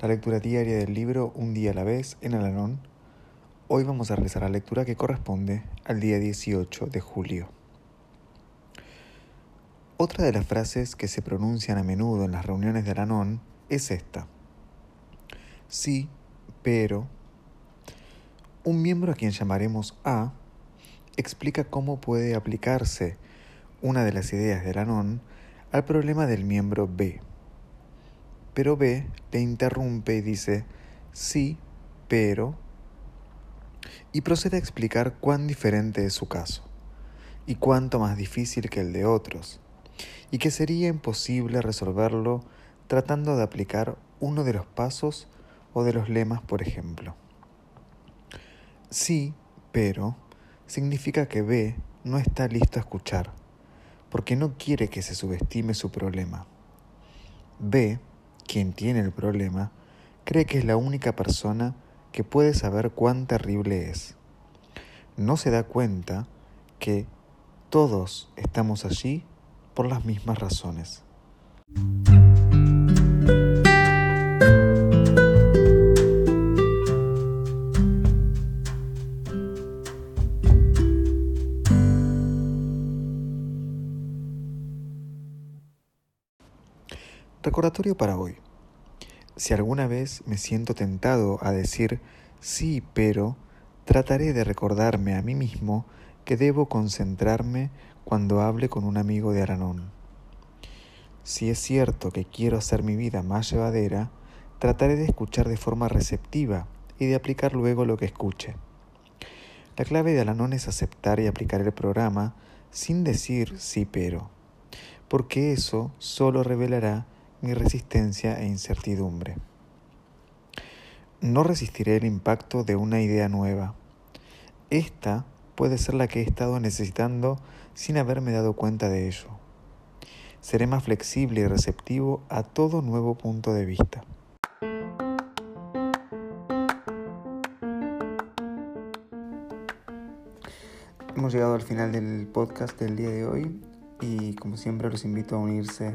la lectura diaria del libro Un día a la vez en Alalón Hoy vamos a realizar la lectura que corresponde al día 18 de julio. Otra de las frases que se pronuncian a menudo en las reuniones de Aranón es esta. Sí, pero... Un miembro a quien llamaremos A explica cómo puede aplicarse una de las ideas de Aranón al problema del miembro B. Pero B le interrumpe y dice, sí, pero y procede a explicar cuán diferente es su caso, y cuánto más difícil que el de otros, y que sería imposible resolverlo tratando de aplicar uno de los pasos o de los lemas, por ejemplo. Sí, pero significa que B no está listo a escuchar, porque no quiere que se subestime su problema. B, quien tiene el problema, cree que es la única persona que puede saber cuán terrible es. No se da cuenta que todos estamos allí por las mismas razones. Recordatorio para hoy. Si alguna vez me siento tentado a decir sí, pero, trataré de recordarme a mí mismo que debo concentrarme cuando hable con un amigo de Aranón. Si es cierto que quiero hacer mi vida más llevadera, trataré de escuchar de forma receptiva y de aplicar luego lo que escuche. La clave de Alanón es aceptar y aplicar el programa sin decir sí pero, porque eso solo revelará mi resistencia e incertidumbre. No resistiré el impacto de una idea nueva. Esta puede ser la que he estado necesitando sin haberme dado cuenta de ello. Seré más flexible y receptivo a todo nuevo punto de vista. Hemos llegado al final del podcast del día de hoy y como siempre los invito a unirse